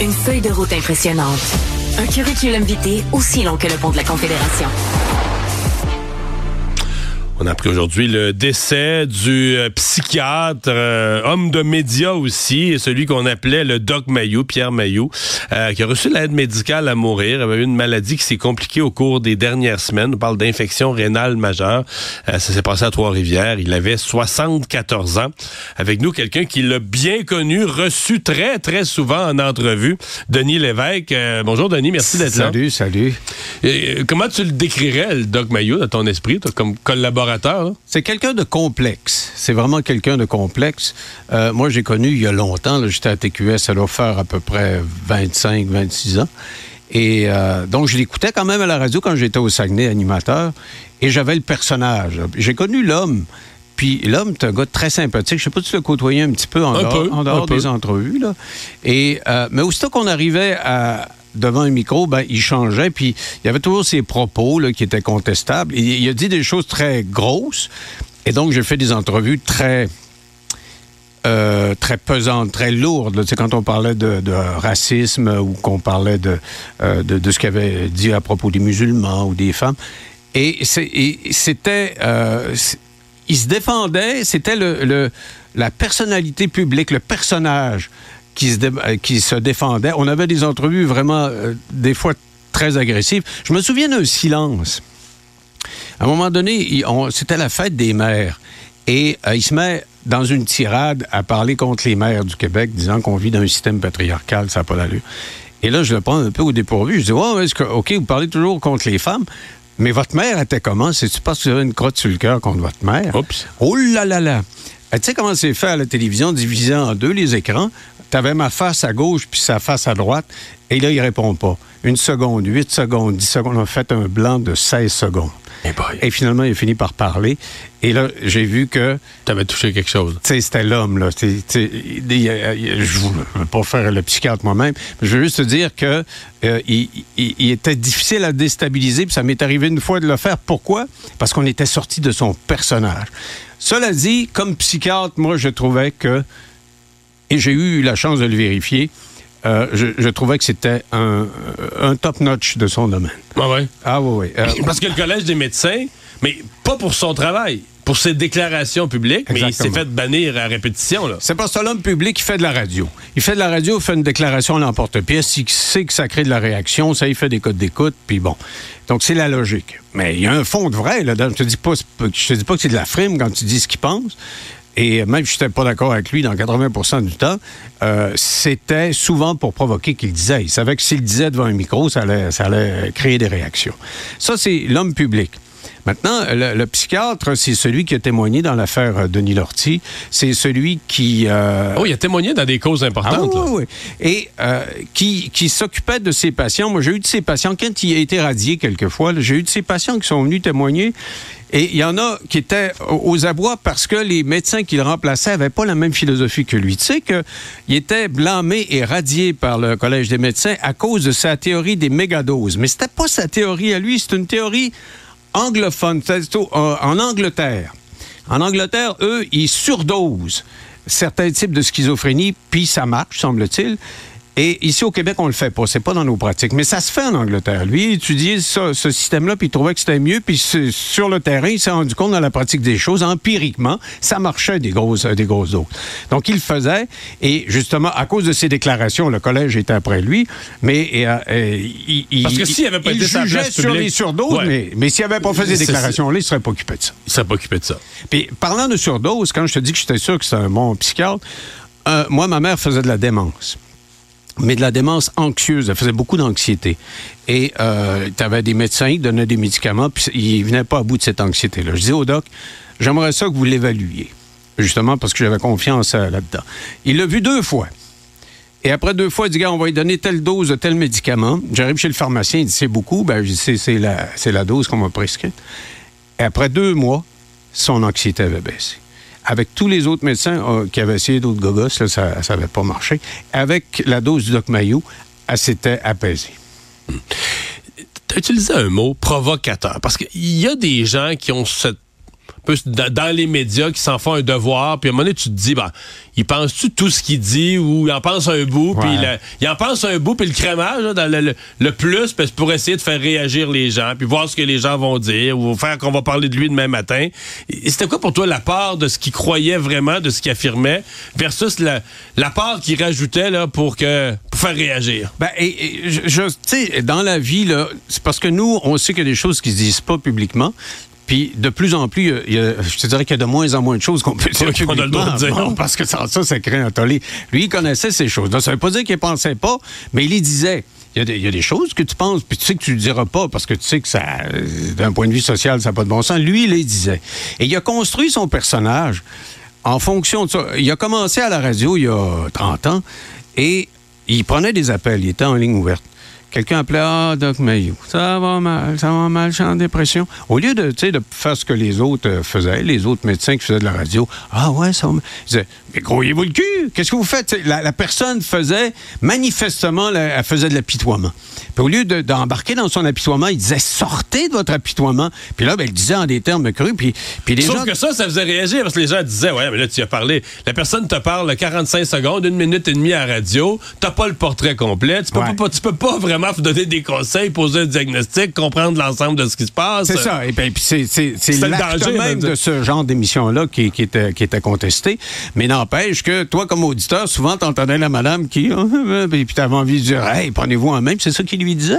Une feuille de route impressionnante. Un curriculum vitae aussi long que le pont de la Confédération. On a appris aujourd'hui le décès du euh, psychiatre, euh, homme de médias aussi, celui qu'on appelait le Doc Mayou, Pierre Mayou, euh, qui a reçu l'aide médicale à mourir. Il avait eu une maladie qui s'est compliquée au cours des dernières semaines. On parle d'infection rénale majeure. ça s'est passé à Trois-Rivières. Il avait 74 ans. Avec nous, quelqu'un qui l'a bien connu, reçu très, très souvent en entrevue, Denis Lévesque. bonjour Denis, merci d'être là. Salut, salut. comment tu le décrirais, le Doc Mayou, dans ton esprit, toi, comme collaborateur? C'est quelqu'un de complexe. C'est vraiment quelqu'un de complexe. Euh, moi, j'ai connu il y a longtemps. J'étais à TQS, ça doit faire à peu près 25, 26 ans. Et euh, donc, je l'écoutais quand même à la radio quand j'étais au Saguenay animateur. Et j'avais le personnage. J'ai connu l'homme. Puis l'homme, c'est un gars très sympathique. Je sais pas si tu l'as côtoyé un petit peu en dehors, des entrevues. Là. Et, euh, mais aussitôt qu'on arrivait à, devant un micro, ben, il changeait, puis il y avait toujours ses propos là, qui étaient contestables. il a dit des choses très grosses, et donc j'ai fait des entrevues très... Euh, très pesantes, très lourdes. C'est quand on parlait de, racisme ou qu'on parlait euh, de, de, ce qu'il avait dit à propos des musulmans ou des femmes. Et c'était... Euh, il se défendait, c'était le, la personnalité publique, le personnage qui se, euh, qui se défendait. On avait des entrevues vraiment, euh, des fois, très agressives. Je me souviens d'un silence. À un moment donné, c'était la fête des mères. Et euh, il se met dans une tirade à parler contre les mères du Québec, disant qu'on vit dans un système patriarcal, ça n'a pas d'allure. Et là, je le prends un peu au dépourvu. Je dis, oh, est-ce que, OK, vous parlez toujours contre les femmes, mais votre mère était comment? C'est-tu parce que vous avez une crotte sur le cœur contre votre mère? Oups. Oh là là là! Tu sais comment c'est fait à la télévision, divisé en deux les écrans? T'avais ma face à gauche puis sa face à droite. Et là, il répond pas. Une seconde, huit secondes, dix secondes. On a fait un blanc de 16 secondes. Et, et finalement, il a fini par parler. Et là, j'ai vu que. Tu avais touché quelque chose. Tu sais, c'était l'homme, là. je ne veux pas faire le psychiatre moi-même, mais je veux juste te dire que euh, il, était difficile à déstabiliser, puis ça m'est arrivé une fois de le faire. Pourquoi? Parce qu'on était sorti de son personnage. Cela dit, comme psychiatre, moi, je trouvais que et j'ai eu la chance de le vérifier. Euh, je, trouvais que c'était un, top-notch de son domaine. Ah ouais? Ah oui, oui. Euh, Parce que le Collège des médecins, mais pas pour son travail, pour ses déclarations publiques, mais il s'est fait bannir à répétition. Là. C'est parce que l'homme public qui fait de la radio. Il fait de la radio, il fait une déclaration à l'emporte-pièce, il sait que ça crée de la réaction, ça, il fait des codes d'écoute, puis bon. Donc, c'est la logique. Mais il y a un fond de vrai, là. Je te dis pas, je te dis pas que c'est de la frime quand tu dis ce qu'il pense, et même si je n'étais pas d'accord avec lui dans 80 du temps, euh, c'était souvent pour provoquer qu'il disait. Il savait que s'il disait devant un micro, ça allait, ça allait créer des réactions. Ça, c'est l'homme public. Maintenant, le, psychiatre, c'est celui qui a témoigné dans l'affaire euh, Denis Lortie. C'est celui qui... Euh... Oh, il a témoigné dans des causes importantes. Ah, oui, oui. Et euh, qui, qui s'occupait de ses patients. Moi, j'ai eu de ses patients, quand il a été radié quelquefois, j'ai eu de ses patients qui sont venus témoigner. Et il y en a qui étaient aux abois parce que les médecins qu'il remplaçait n'avaient pas la même philosophie que lui. Tu sais qu'il était blâmé et radié par le Collège des médecins à cause de sa théorie des mégadoses. Mais c'était pas sa théorie à lui, c'est une théorie anglophone, en Angleterre. En Angleterre, eux, ils surdosent certains types de schizophrénie, puis ça marche, semble-t-il. Et ici au Québec, on le fait pas. C'est pas dans nos pratiques. Mais ça se fait en Angleterre. Lui, il étudiait ce système-là, puis il trouvait que c'était mieux. Puis sur le terrain, il s'est rendu compte dans la pratique des choses, empiriquement, ça marchait des grosses, des grosses doses. Donc, il le faisait. Et justement, à cause de ses déclarations, le collège était après lui. Mais euh, euh, il, Parce que s'il avait pas été jugeait sur les surdoses, mais, mais s'il n'avait pas fait des déclarations, là, il serait pas occupé de ça. Il serait pas occupé de ça. Puis, parlant de surdose, quand je te dis que j'étais sûr que c'était un bon psychiatre, euh, moi, ma mère faisait de la démence mais de la démence anxieuse. Elle faisait beaucoup d'anxiété. Et euh, tu avais des médecins qui donnaient des médicaments, puis ils venaient pas à bout de cette anxiété-là. Je disais au doc, j'aimerais ça que vous l'évaluiez, justement parce que j'avais confiance là-dedans. Il l'a vu deux fois. Et après deux fois, il dit, gars, on va lui donner telle dose de tel médicament. J'arrive chez le pharmacien, il dit, c'est beaucoup. Ben, c'est la, la dose qu'on m'a prescrite. Et après deux mois, son anxiété avait baissé avec tous les autres médecins euh, qui avaient essayé d'autres gogos, ça n'avait pas marché. Avec la dose du Doc Mayou, elle s'était apaisée. Tu as utilisé un mot provocateur, parce qu'il y a des gens qui ont cette peu dans, les médias qui s'en font un devoir, puis à un moment donné, tu te dis, ben, il pense-tu tout ce qu'il dit ou il en pense un bout, puis il en pense un bout, puis le crémage, dans le, plus, c'est pour essayer de faire réagir les gens, puis voir ce que les gens vont dire, ou faire qu'on va parler de lui demain matin. C'était quoi pour toi la part de ce qu'il croyait vraiment, de ce qu'il affirmait, versus la, la part qu'il rajoutait là, pour, que, pour faire réagir? Ben, et, je, tu sais, dans la vie, là, c'est parce que nous, on sait qu'il y a des choses qui se disent pas publiquement. Puis de plus en plus, je te dirais qu'il y a de moins en moins de choses qu'on peut dire publiquement. A le dire. parce que sans ça, ça crée un tollé. Lui, il connaissait ces choses. Donc, ça veut pas dire qu'il ne pensait pas, mais il les disait. Il y, a des, choses que tu penses, puis tu sais que tu ne le diras pas parce que tu sais que ça, d'un point de vue social, ça n'a pas de bon sens. Lui, il les disait. Et il a construit son personnage en fonction de ça. Il a commencé à la radio il y a 30 ans et il prenait des appels. Il était en ligne ouverte. Quelqu'un appelait Ah, Doc Mayou, ça va mal, ça va mal, je suis en dépression. Au lieu de, de faire ce que les autres euh, faisaient, les autres médecins qui faisaient de la radio, Ah ouais, ça va mal. Ils disaient Mais croyez-vous le cul Qu'est-ce que vous faites? La, personne faisait, manifestement, elle faisait de l'apitoiement. Puis au lieu d'embarquer dans son apitoiement, il disait Sortez de votre apitoiement. Puis là, ben, il disait en des termes crus. Puis, puis les Sauf que ça, ça faisait réagir parce que les gens disaient Ouais, mais là, tu as parlé. La personne te parle 45 secondes, une minute et demie à la radio, t'as pas le portrait complet, tu peux, pas, tu peux pas vraiment vraiment donner des conseils, poser un diagnostic, comprendre l'ensemble de ce qui se passe. C'est ça. Et puis c'est le même de ce genre d'émission-là qui, qui, était, qui était contesté. Mais n'empêche que toi, comme auditeur, souvent, t'entendais la madame qui... puis t'avais envie de dire, hey, prenez-vous en même. C'est ça qu'il lui disait.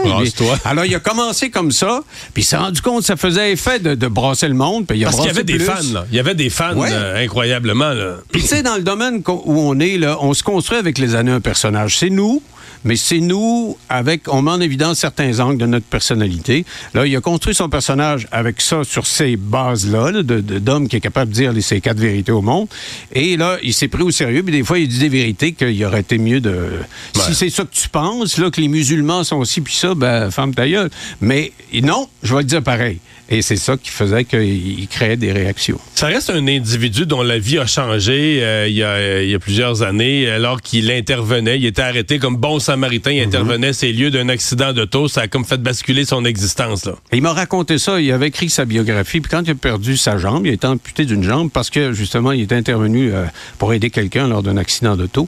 Alors, il a commencé comme ça, puis il s'est rendu compte que ça faisait effet de, brasser le monde. Puis il Parce qu'il y avait des fans, là. Il y avait des fans, euh, incroyablement, là. Puis tu sais, dans le domaine où on est, là, on se construit avec les années un personnage. C'est nous mais c'est nous, avec, on met en évidence certains angles de notre personnalité. Là, il a construit son personnage avec ça, sur ces bases-là, d'homme qui est capable de dire les, ces quatre vérités au monde. Et là, il s'est pris au sérieux, puis des fois, il dit des vérités qu'il aurait été mieux de... Si c'est ça que tu penses, là, que les musulmans sont aussi, puis ça, ben, femme ta gueule. Mais non, je vais le dire pareil. Et c'est ça qui faisait qu'il créait des réactions. Ça reste un individu dont la vie a changé euh, il, y a, il, y a, plusieurs années, alors qu'il intervenait. Il était arrêté comme bon samaritain. Mhm. intervenait ces lieux d'un accident d'auto. Ça a comme fait basculer son existence. Là. il m'a raconté ça. Il avait écrit sa biographie. Puis quand il a perdu sa jambe, il a été amputé d'une jambe parce que justement, il était intervenu euh, pour aider quelqu'un lors d'un accident d'auto.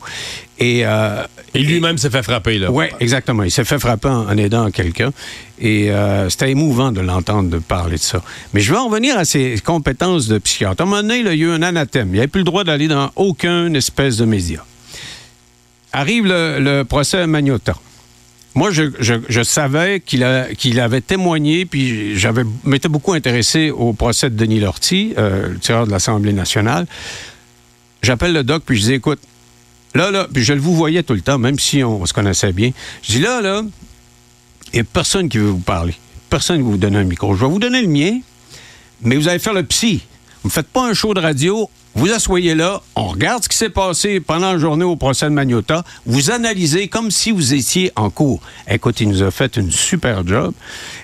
Et, euh, et lui-même s'est fait frapper, là. Oui, exactement. Il s'est fait frapper en, aidant quelqu'un. Et euh, c'était émouvant de l'entendre parler de ça. Mais je vais en revenir à ses compétences de psychiatre. À un moment donné, il y a eu un anathème. Il n'avait plus le droit d'aller dans aucune espèce de média. Arrive le, procès Magnota. Moi, je, savais qu'il avait témoigné, puis j'avais m'étais beaucoup intéressé au procès de Denis Lortie, euh, le tireur de l'Assemblée nationale. J'appelle le doc, puis je dis, écoute, Là, là, puis je le vous voyais tout le temps, même si on, se connaissait bien. Je dis là, là, il n'y a personne qui veut vous parler. Personne qui va vous donner un micro. Je vais vous donner le mien, mais vous allez faire le psy. Vous ne faites pas un show de radio, vous asseyez là, on regarde ce qui s'est passé pendant la journée au procès de Magnota, vous analysez comme si vous étiez en cours. Écoute, il nous a fait une super job.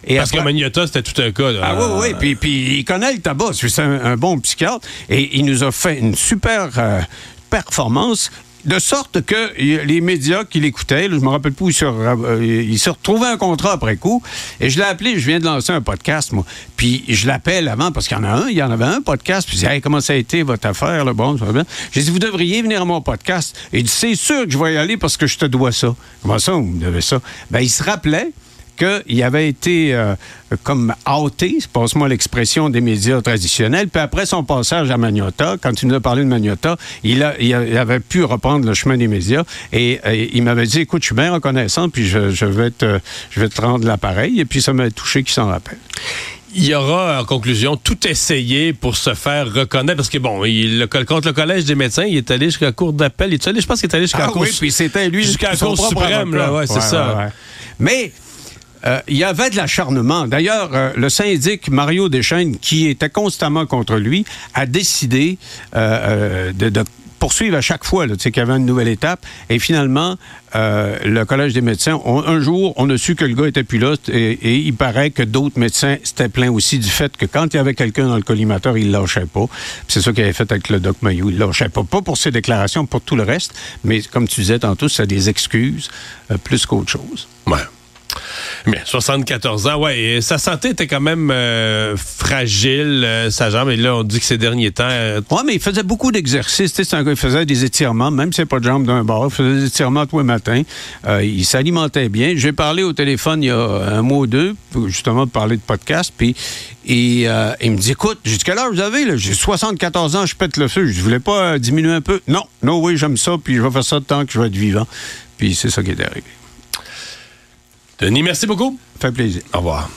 Et Parce que Magnota, c'était tout un cas. Ah oui, oui, puis, puis il connaît le tabac, c'est un, bon psychiatre, et il nous a fait une super... Euh, performance de sorte que les médias qui l'écoutaient, je me rappelle plus, ils euh, se, retrouvaient un contrat après coup. Et je l'ai appelé, je viens de lancer un podcast, moi. Puis je l'appelle avant, parce qu'il y en a un, il y en avait un podcast. Puis je dis, hey, comment ça a été votre affaire, là? Bon. J'ai dit, vous devriez venir à mon podcast. Et il dit, c'est sûr que je vais y aller parce que je te dois ça. Comment ça, vous me devez ça? Ben, il se rappelait qu'il avait été euh, comme outé, passe-moi l'expression des médias traditionnels. Puis après son passage à Magnota, quand il nous a parlé de Magnota, il, a, il, avait pu reprendre le chemin des médias et, il m'avait dit, écoute, je suis bien reconnaissant, puis je, vais, te, je vais te rendre l'appareil. Et puis ça m'a touché qu'il s'en rappelle il y aura, en conclusion, tout essayé pour se faire reconnaître. Parce que, bon, il, le, contre le Collège des médecins, il est allé jusqu'à la Cour d'appel. Il est allé, je pense qu'il est allé jusqu'à la ah Cour... Oui, puis c'était lui jusqu'à la Cour suprême. Là, ouais, c'est ça. Mais euh, il y avait de l'acharnement. D'ailleurs, euh, le syndic Mario Deschênes, qui était constamment contre lui, a décidé euh, de, poursuivre à chaque fois qu'il y avait une nouvelle étape. Et finalement, le Collège des médecins, un jour, on a su que le gars était plus là et, il paraît que d'autres médecins s'étaient plaints aussi du fait que quand il y avait quelqu'un dans le collimateur, il lâchait pas. C'est ça qu'il avait fait avec le doc Mayou. Il lâchait pas. Pas pour ses déclarations, pour tout le reste, mais comme tu disais tantôt, c'est des excuses plus qu'autre chose. Ouais. Mais 74 ans, ouais. Sa santé était quand même euh, fragile, euh, sa jambe. Et là, on dit que ces derniers temps. Euh, ouais, mais il faisait beaucoup d'exercices. Il faisait des étirements, même si c'est pas de jambe d'un bord. Il faisait des étirements tous les matins. il s'alimentait bien. J'ai parlé au téléphone il y a un mois ou deux, justement, de parler de podcast. Puis il me dit Écoute, j'ai quelle heure vous avez J'ai 74 ans, je pète le feu. Je voulais pas diminuer un peu. Non, non, oui, j'aime ça. Puis je vais faire ça tant que je vais être vivant. Puis c'est ça qui est arrivé. Denis, merci beaucoup. Ça fait plaisir. Au revoir.